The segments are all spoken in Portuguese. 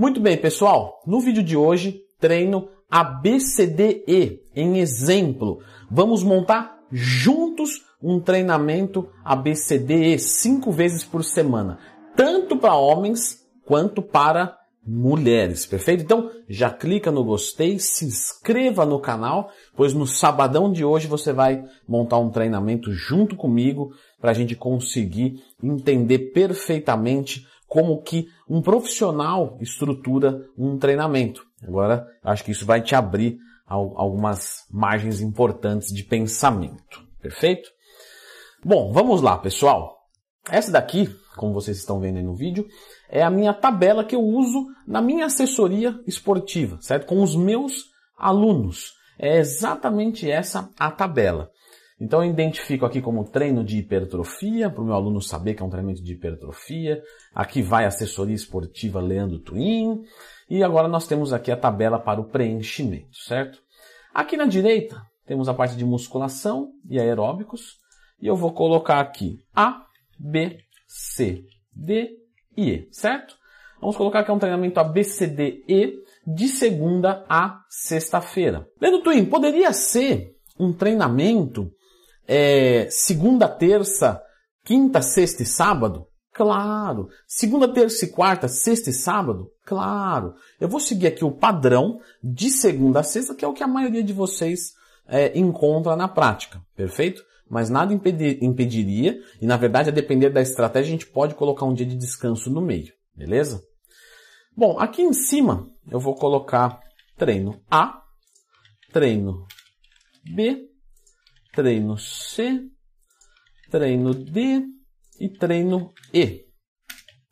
Muito bem, pessoal. No vídeo de hoje, treino ABCDE em exemplo. Vamos montar juntos um treinamento ABCDE cinco vezes por semana, tanto para homens quanto para mulheres, perfeito? Então já clica no gostei, se inscreva no canal, pois no sabadão de hoje você vai montar um treinamento junto comigo para a gente conseguir entender perfeitamente como que um profissional estrutura um treinamento. Agora, acho que isso vai te abrir algumas margens importantes de pensamento. Perfeito? Bom, vamos lá, pessoal. Essa daqui, como vocês estão vendo aí no vídeo, é a minha tabela que eu uso na minha assessoria esportiva, certo? Com os meus alunos. É exatamente essa a tabela. Então eu identifico aqui como treino de hipertrofia, para o meu aluno saber que é um treinamento de hipertrofia. Aqui vai assessoria esportiva Leandro Twin. E agora nós temos aqui a tabela para o preenchimento, certo? Aqui na direita temos a parte de musculação e aeróbicos. E eu vou colocar aqui A, B, C, D e E, certo? Vamos colocar que é um treinamento ABCDE de segunda a sexta-feira. Leandro Twin, poderia ser um treinamento é, segunda, terça, quinta, sexta e sábado? Claro. Segunda, terça e quarta, sexta e sábado? Claro. Eu vou seguir aqui o padrão de segunda a sexta, que é o que a maioria de vocês é, encontra na prática. Perfeito? Mas nada impedir, impediria, e na verdade, a depender da estratégia, a gente pode colocar um dia de descanso no meio. Beleza? Bom, aqui em cima eu vou colocar treino A, treino B, treino C, treino D e treino E.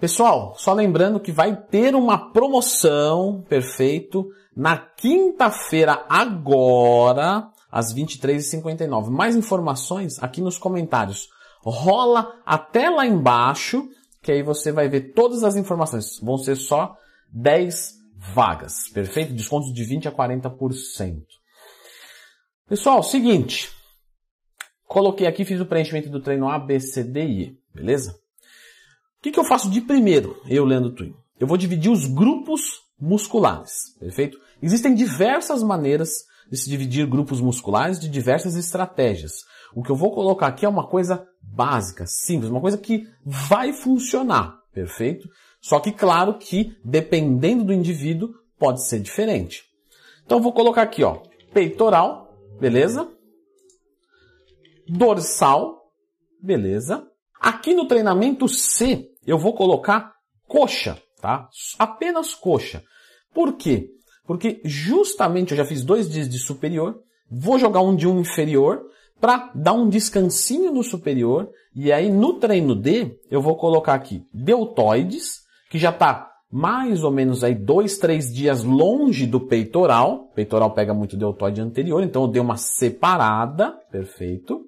Pessoal, só lembrando que vai ter uma promoção, perfeito, na quinta-feira agora, às 23h59. Mais informações aqui nos comentários. Rola até lá embaixo, que aí você vai ver todas as informações. Vão ser só 10 vagas, perfeito? Descontos de 20 a 40%. Pessoal, seguinte, Coloquei aqui, fiz o preenchimento do treino A, B, C, D e beleza? O que, que eu faço de primeiro, eu, Leandro Twin? Eu vou dividir os grupos musculares, perfeito? Existem diversas maneiras de se dividir grupos musculares de diversas estratégias. O que eu vou colocar aqui é uma coisa básica, simples, uma coisa que vai funcionar, perfeito? Só que claro que dependendo do indivíduo pode ser diferente. Então eu vou colocar aqui, ó, peitoral, beleza? Dorsal, beleza. Aqui no treinamento C, eu vou colocar coxa, tá? Apenas coxa. Por quê? Porque justamente eu já fiz dois dias de superior, vou jogar um de um inferior para dar um descansinho no superior e aí no treino D eu vou colocar aqui deltoides, que já está mais ou menos aí dois, três dias longe do peitoral. O peitoral pega muito deltoide anterior, então eu dei uma separada, perfeito.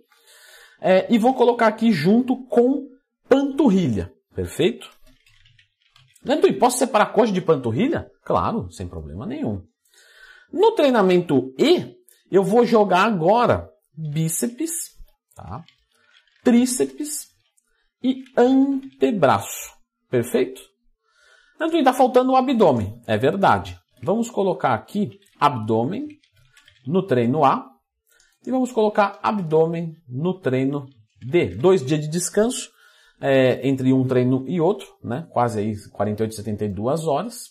É, e vou colocar aqui junto com panturrilha. Perfeito? Leandro, posso separar coxa de panturrilha? Claro, sem problema nenhum. No treinamento E, eu vou jogar agora bíceps, tá? tríceps e antebraço. Perfeito? Leandro, está faltando o abdômen. É verdade. Vamos colocar aqui abdômen no treino A e vamos colocar abdômen no treino D. Dois dias de descanso é, entre um treino e outro, né? quase aí 48, 72 horas.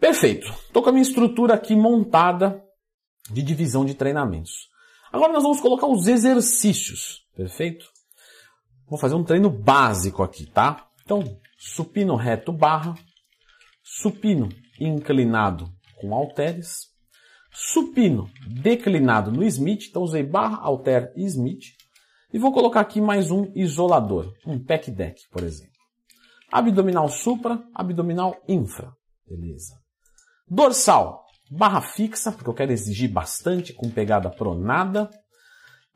Perfeito. Estou com a minha estrutura aqui montada de divisão de treinamentos. Agora nós vamos colocar os exercícios, perfeito? Vou fazer um treino básico aqui, tá? Então, supino reto barra, supino inclinado com halteres, supino declinado no Smith, então usei barra, alter e Smith. E vou colocar aqui mais um isolador, um pack deck, por exemplo. Abdominal supra, abdominal infra. Beleza. Dorsal, barra fixa, porque eu quero exigir bastante com pegada pronada.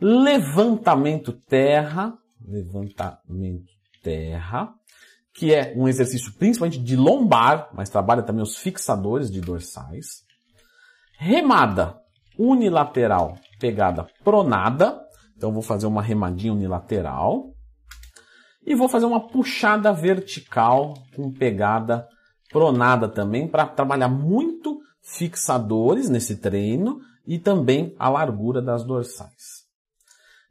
Levantamento terra, levantamento terra, que é um exercício principalmente de lombar, mas trabalha também os fixadores de dorsais remada unilateral pegada pronada. Então vou fazer uma remadinha unilateral. E vou fazer uma puxada vertical com pegada pronada também para trabalhar muito fixadores nesse treino e também a largura das dorsais.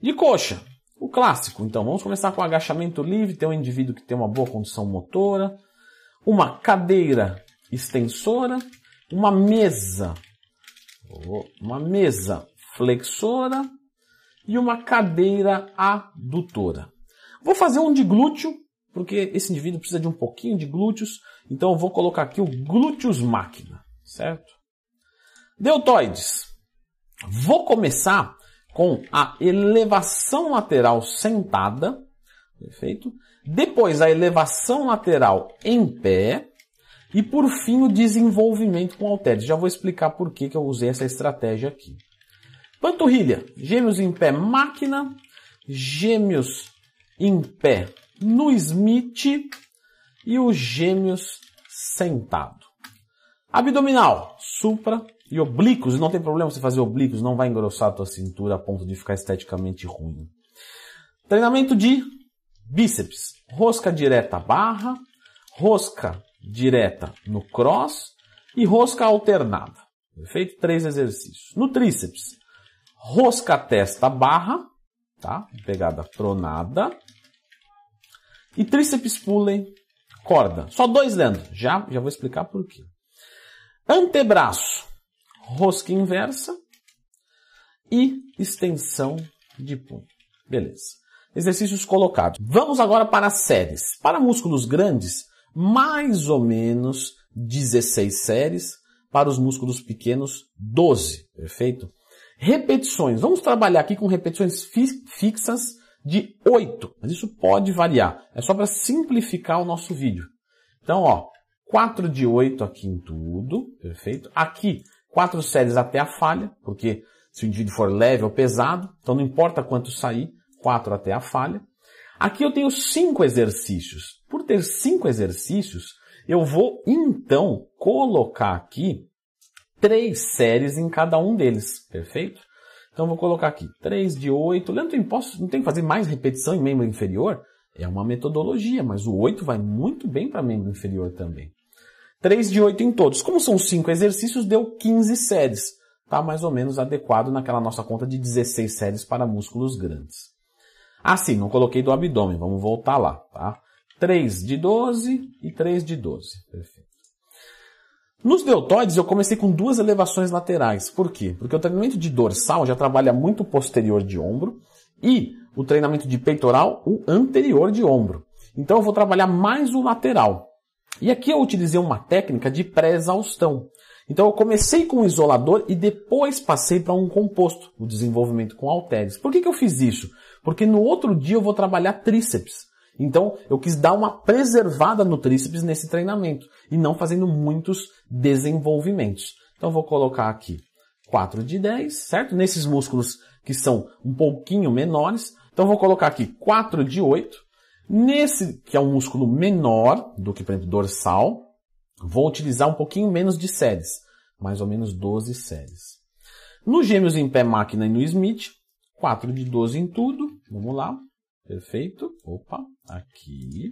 De coxa, o clássico. Então, vamos começar com agachamento livre, tem um indivíduo que tem uma boa condição motora, uma cadeira extensora, uma mesa, uma mesa flexora e uma cadeira adutora. Vou fazer um de glúteo, porque esse indivíduo precisa de um pouquinho de glúteos, então eu vou colocar aqui o glúteos máquina, certo? Deltoides. Vou começar com a elevação lateral sentada, perfeito? Depois a elevação lateral em pé e por fim o desenvolvimento com halteres. Já vou explicar por que, que eu usei essa estratégia aqui. Panturrilha, gêmeos em pé máquina, gêmeos em pé no Smith e os gêmeos sentado. Abdominal, supra e oblíquos, não tem problema você fazer oblíquos, não vai engrossar a tua cintura a ponto de ficar esteticamente ruim. Treinamento de bíceps, rosca direta barra, rosca direta no cross e rosca alternada. Perfeito? Três exercícios. No tríceps, rosca testa barra, tá? Pegada pronada. E tríceps pulem corda. Só dois, Leandro. Já, já vou explicar por quê. Antebraço, rosca inversa e extensão de punho. Beleza. Exercícios colocados. Vamos agora para as séries. Para músculos grandes, mais ou menos 16 séries. Para os músculos pequenos, 12. Perfeito? Repetições. Vamos trabalhar aqui com repetições fi fixas de 8. Mas isso pode variar. É só para simplificar o nosso vídeo. Então, ó, 4 de 8 aqui em tudo. Perfeito? Aqui, quatro séries até a falha, porque se o indivíduo for leve ou pesado, então não importa quanto sair, quatro até a falha. Aqui eu tenho cinco exercícios. Por ter cinco exercícios, eu vou então colocar aqui três séries em cada um deles, perfeito? Então vou colocar aqui 3 de 8. Leandro, posso, não tem que fazer mais repetição em membro inferior? É uma metodologia, mas o 8 vai muito bem para membro inferior também. 3 de 8 em todos. Como são 5 exercícios, deu 15 séries. Está mais ou menos adequado naquela nossa conta de 16 séries para músculos grandes. Ah, sim, não coloquei do abdômen. Vamos voltar lá, tá? 3 de 12 e 3 de 12. Perfeito. Nos deltoides eu comecei com duas elevações laterais. Por quê? Porque o treinamento de dorsal já trabalha muito posterior de ombro e o treinamento de peitoral o anterior de ombro. Então eu vou trabalhar mais o lateral. E aqui eu utilizei uma técnica de pré-exaustão. Então eu comecei com o isolador e depois passei para um composto, o desenvolvimento com halteres. Por que, que eu fiz isso? Porque no outro dia eu vou trabalhar tríceps. Então eu quis dar uma preservada no tríceps nesse treinamento e não fazendo muitos desenvolvimentos. Então vou colocar aqui 4 de 10, certo? Nesses músculos que são um pouquinho menores. Então vou colocar aqui 4 de 8 Nesse, que é um músculo menor do que, por exemplo, dorsal, vou utilizar um pouquinho menos de séries, mais ou menos 12 séries. Nos gêmeos em pé máquina e no Smith, 4 de 12 em tudo. Vamos lá. Perfeito. Opa, aqui.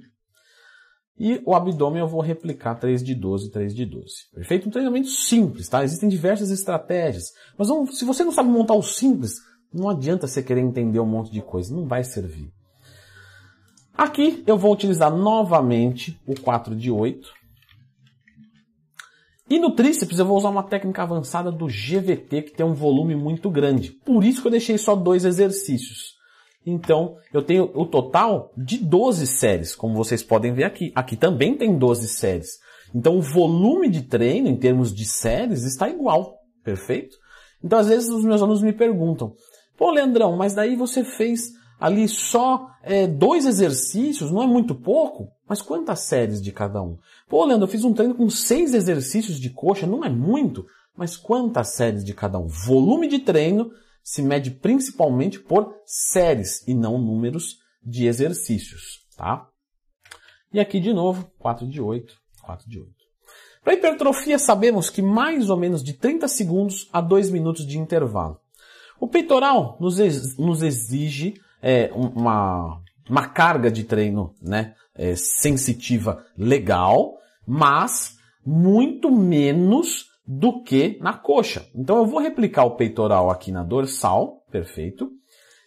E o abdômen eu vou replicar 3 de 12, 3 de 12. Perfeito? Um treinamento simples, tá? Existem diversas estratégias. Mas se você não sabe montar o simples, não adianta você querer entender um monte de coisa. Não vai servir. Aqui eu vou utilizar novamente o 4 de 8. E no tríceps eu vou usar uma técnica avançada do GVT que tem um volume muito grande. Por isso que eu deixei só dois exercícios. Então eu tenho o total de 12 séries, como vocês podem ver aqui. Aqui também tem 12 séries. Então o volume de treino em termos de séries está igual, perfeito? Então às vezes os meus alunos me perguntam, pô Leandrão, mas daí você fez ali só é, dois exercícios, não é muito pouco, mas quantas séries de cada um? Pô, Leandro, eu fiz um treino com seis exercícios de coxa, não é muito, mas quantas séries de cada um? Volume de treino se mede principalmente por séries e não números de exercícios, tá? E aqui de novo, 4 de 8, 4 de 8. Para hipertrofia, sabemos que mais ou menos de 30 segundos a 2 minutos de intervalo. O peitoral nos, nos exige é, uma, uma carga de treino né, é, sensitiva legal, mas muito menos do que na coxa. Então eu vou replicar o peitoral aqui na dorsal, perfeito.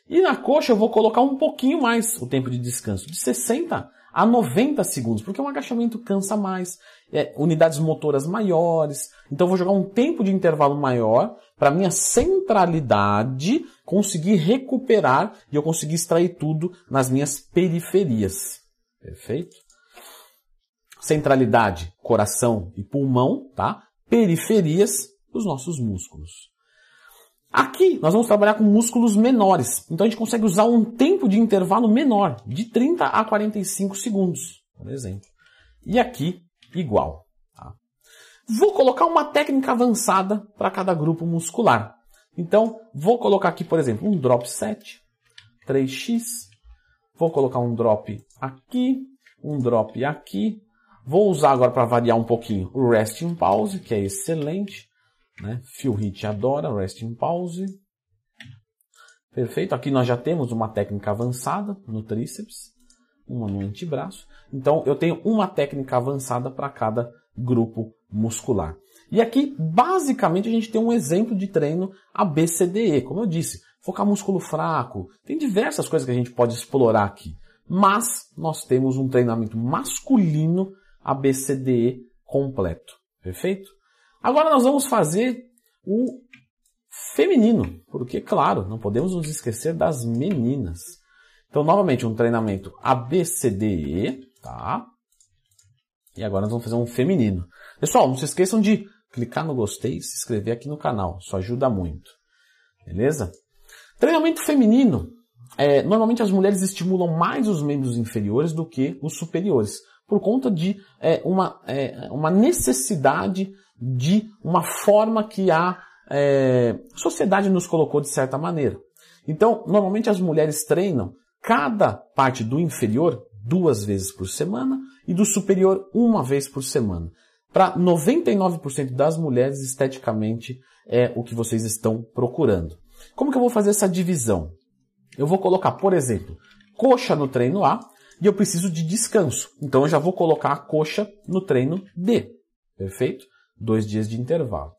E na coxa eu vou colocar um pouquinho mais o tempo de descanso, de 60 a 90 segundos, porque um agachamento cansa mais, é, unidades motoras maiores. Então eu vou jogar um tempo de intervalo maior para minha centralidade conseguir recuperar e eu conseguir extrair tudo nas minhas periferias. Perfeito? Centralidade, coração e pulmão, tá? Periferias, os nossos músculos. Aqui nós vamos trabalhar com músculos menores. Então a gente consegue usar um tempo de intervalo menor, de 30 a 45 segundos, por exemplo. E aqui, igual. Tá? Vou colocar uma técnica avançada para cada grupo muscular. Então, vou colocar aqui, por exemplo, um drop 7, 3x. Vou colocar um drop aqui, um drop aqui. Vou usar agora para variar um pouquinho o resting pause, que é excelente. Né? Phil Hit adora resting pause. Perfeito. Aqui nós já temos uma técnica avançada no tríceps, uma no antebraço. Então eu tenho uma técnica avançada para cada grupo muscular. E aqui, basicamente, a gente tem um exemplo de treino ABCDE. Como eu disse, focar músculo fraco. Tem diversas coisas que a gente pode explorar aqui. Mas nós temos um treinamento masculino ABCDE completo. Perfeito? Agora nós vamos fazer o feminino, porque, claro, não podemos nos esquecer das meninas. Então, novamente, um treinamento ABCDE, tá? E agora nós vamos fazer um feminino. Pessoal, não se esqueçam de clicar no gostei e se inscrever aqui no canal. Isso ajuda muito. Beleza? Treinamento feminino. É, normalmente as mulheres estimulam mais os membros inferiores do que os superiores, por conta de é, uma, é, uma necessidade de uma forma que a é, sociedade nos colocou de certa maneira. Então, normalmente as mulheres treinam cada parte do inferior duas vezes por semana e do superior uma vez por semana. Para 99% das mulheres, esteticamente é o que vocês estão procurando. Como que eu vou fazer essa divisão? Eu vou colocar, por exemplo, coxa no treino A e eu preciso de descanso. Então eu já vou colocar a coxa no treino D. Perfeito? Dois dias de intervalo.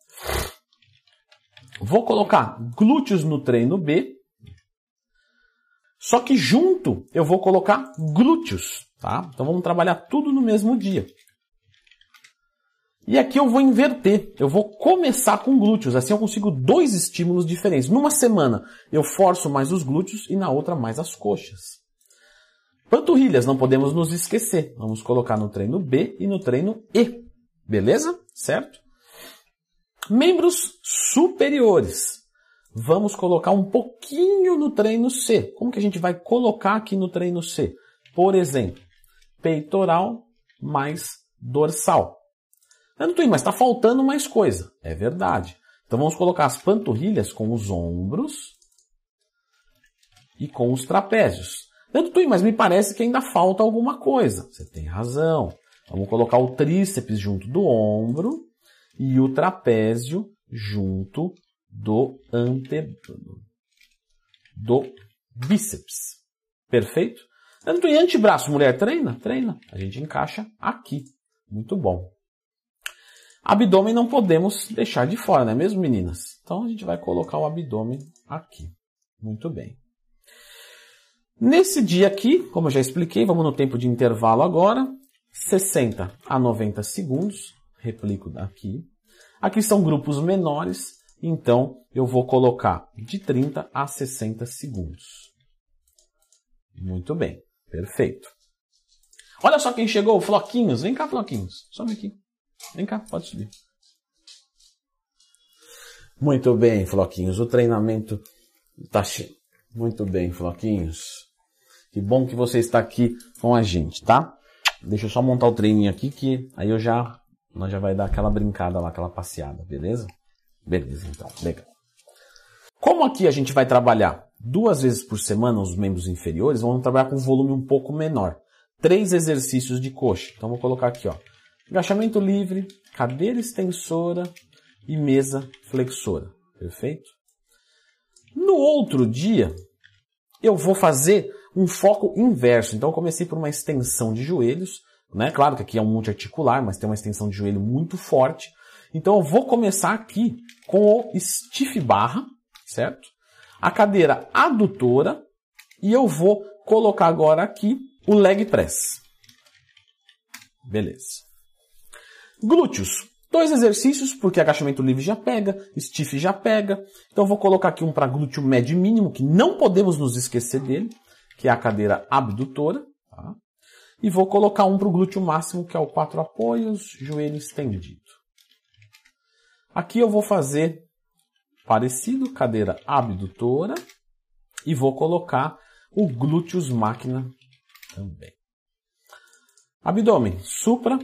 Vou colocar glúteos no treino B. Só que junto eu vou colocar glúteos, tá? Então vamos trabalhar tudo no mesmo dia. E aqui eu vou inverter. Eu vou começar com glúteos. Assim eu consigo dois estímulos diferentes. Numa semana eu forço mais os glúteos e na outra mais as coxas. Panturrilhas, não podemos nos esquecer. Vamos colocar no treino B e no treino E. Beleza? Certo? Membros superiores. Vamos colocar um pouquinho no treino C. Como que a gente vai colocar aqui no treino C? Por exemplo, peitoral mais dorsal. Antônio, mas está faltando mais coisa. É verdade. Então vamos colocar as panturrilhas com os ombros e com os trapézios. Antônio, mas me parece que ainda falta alguma coisa. Você tem razão. Vamos colocar o tríceps junto do ombro e o trapézio junto do ante do bíceps. Perfeito? Antônio, antebraço, mulher treina? Treina. A gente encaixa aqui. Muito bom. Abdômen não podemos deixar de fora, não é mesmo, meninas? Então a gente vai colocar o abdômen aqui. Muito bem. Nesse dia aqui, como eu já expliquei, vamos no tempo de intervalo agora, 60 a 90 segundos, replico aqui. Aqui são grupos menores, então eu vou colocar de 30 a 60 segundos. Muito bem, perfeito. Olha só quem chegou, Floquinhos. Vem cá, Floquinhos. Sobe aqui. Vem cá, pode subir. Muito bem, Floquinhos. O treinamento está cheio. Muito bem, Floquinhos. Que bom que você está aqui com a gente, tá? Deixa eu só montar o treininho aqui que aí eu já nós já vai dar aquela brincada lá, aquela passeada, beleza? Beleza, então, legal. Como aqui a gente vai trabalhar duas vezes por semana os membros inferiores, vamos trabalhar com um volume um pouco menor. Três exercícios de coxa. Então vou colocar aqui, ó. Agachamento livre, cadeira extensora e mesa flexora. Perfeito? No outro dia, eu vou fazer um foco inverso. Então eu comecei por uma extensão de joelhos, né? Claro que aqui é um multiarticular, mas tem uma extensão de joelho muito forte. Então eu vou começar aqui com o stiff barra, certo? A cadeira adutora e eu vou colocar agora aqui o leg press. Beleza. Glúteos. Dois exercícios, porque agachamento livre já pega, stiff já pega. Então vou colocar aqui um para glúteo médio mínimo, que não podemos nos esquecer dele, que é a cadeira abdutora. Tá? E vou colocar um para o glúteo máximo, que é o quatro apoios, joelho estendido. Aqui eu vou fazer parecido, cadeira abdutora, e vou colocar o glúteos máquina também. Abdômen, supra,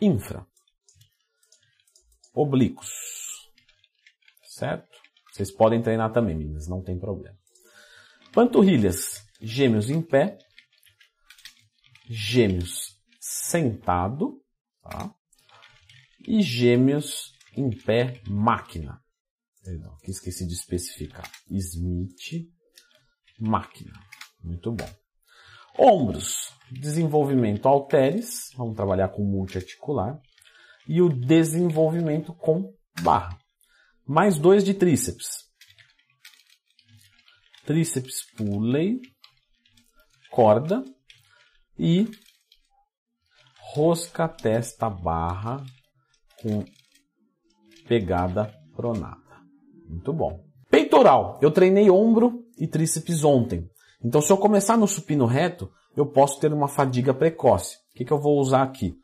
infra oblíquos. Certo? Vocês podem treinar também, meninas, não tem problema. Panturrilhas, gêmeos em pé, gêmeos sentado, tá? E gêmeos em pé máquina. Perdão, aqui esqueci de especificar. Smith máquina. Muito bom. Ombros, desenvolvimento halteres, vamos trabalhar com multiarticular e o desenvolvimento com barra. Mais dois de tríceps. Tríceps pulley, corda e rosca testa barra com pegada pronada. Muito bom. Peitoral. Eu treinei ombro e tríceps ontem. Então, se eu começar no supino reto, eu posso ter uma fadiga precoce. O que, que eu vou usar aqui?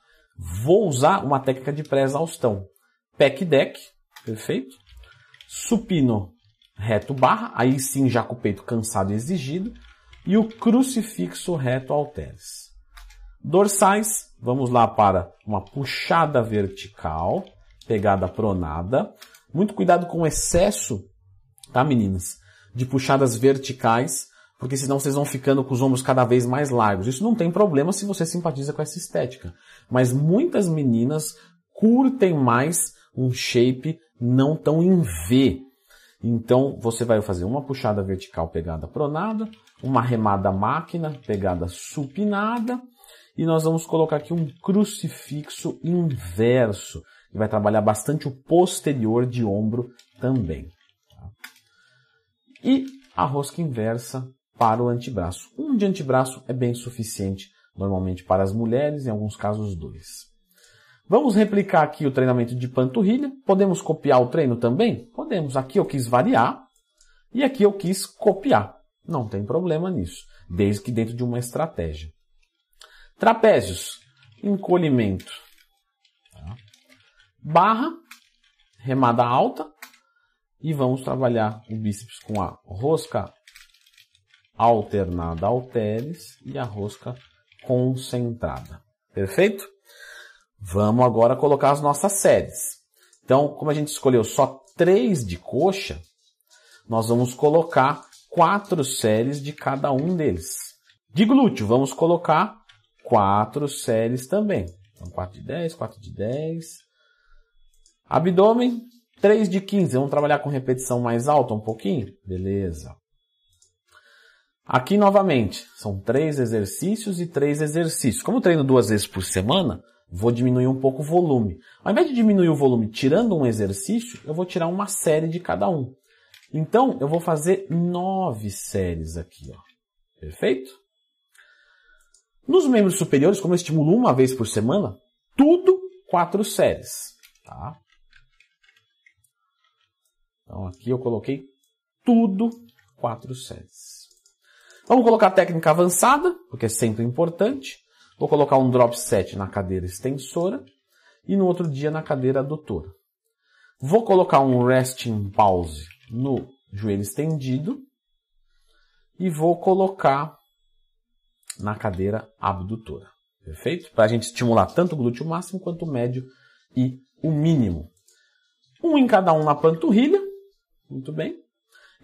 Vou usar uma técnica de pré-exaustão. Pack deck, perfeito. Supino reto barra, aí sim já com o peito cansado e exigido. E o crucifixo reto halteres. Dorsais, vamos lá para uma puxada vertical, pegada pronada. Muito cuidado com o excesso, tá meninas? De puxadas verticais, porque senão vocês vão ficando com os ombros cada vez mais largos. Isso não tem problema se você simpatiza com essa estética. Mas muitas meninas curtem mais um shape não tão em V. Então você vai fazer uma puxada vertical pegada pronada, uma remada máquina pegada supinada e nós vamos colocar aqui um crucifixo inverso, que vai trabalhar bastante o posterior de ombro também. Tá? E a rosca inversa para o antebraço. Um de antebraço é bem suficiente, normalmente para as mulheres, em alguns casos dois. Vamos replicar aqui o treinamento de panturrilha. Podemos copiar o treino também? Podemos. Aqui eu quis variar e aqui eu quis copiar. Não tem problema nisso, desde que dentro de uma estratégia. Trapézios, encolhimento. Barra, remada alta. E vamos trabalhar o bíceps com a rosca alternada halteres e a rosca concentrada. Perfeito? Vamos agora colocar as nossas séries. Então, como a gente escolheu só três de coxa, nós vamos colocar quatro séries de cada um deles. De glúteo, vamos colocar quatro séries também. Então, 4 de 10, 4 de 10. Abdômen, 3 de 15. Vamos trabalhar com repetição mais alta um pouquinho? Beleza. Aqui novamente, são três exercícios e três exercícios. Como treino duas vezes por semana, vou diminuir um pouco o volume. Ao invés de diminuir o volume tirando um exercício, eu vou tirar uma série de cada um. Então, eu vou fazer nove séries aqui, ó. Perfeito? Nos membros superiores, como eu estimulo uma vez por semana, tudo quatro séries, tá? Então aqui eu coloquei tudo quatro séries. Vamos colocar a técnica avançada, porque é sempre importante. Vou colocar um drop set na cadeira extensora e no outro dia na cadeira adutora. Vou colocar um resting pause no joelho estendido e vou colocar na cadeira abdutora. Perfeito? Para a gente estimular tanto o glúteo máximo quanto o médio e o mínimo. Um em cada um na panturrilha. Muito bem.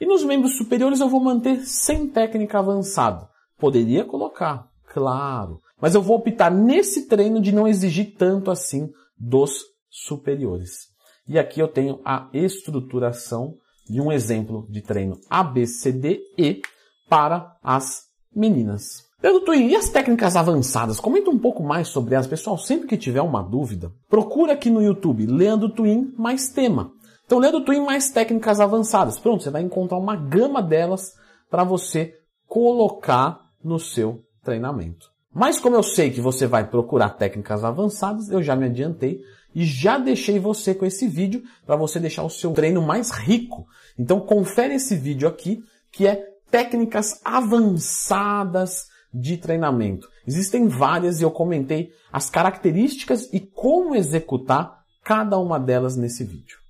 E nos membros superiores eu vou manter sem técnica avançada. Poderia colocar, claro. Mas eu vou optar nesse treino de não exigir tanto assim dos superiores. E aqui eu tenho a estruturação de um exemplo de treino ABCDE para as meninas. Twin, e as técnicas avançadas? Comenta um pouco mais sobre elas. Pessoal, sempre que tiver uma dúvida, procura aqui no YouTube Leandro Twin mais tema. Então, Leandro Twin mais técnicas avançadas. Pronto, você vai encontrar uma gama delas para você colocar no seu treinamento. Mas como eu sei que você vai procurar técnicas avançadas, eu já me adiantei e já deixei você com esse vídeo para você deixar o seu treino mais rico. Então confere esse vídeo aqui, que é técnicas avançadas de treinamento. Existem várias e eu comentei as características e como executar cada uma delas nesse vídeo.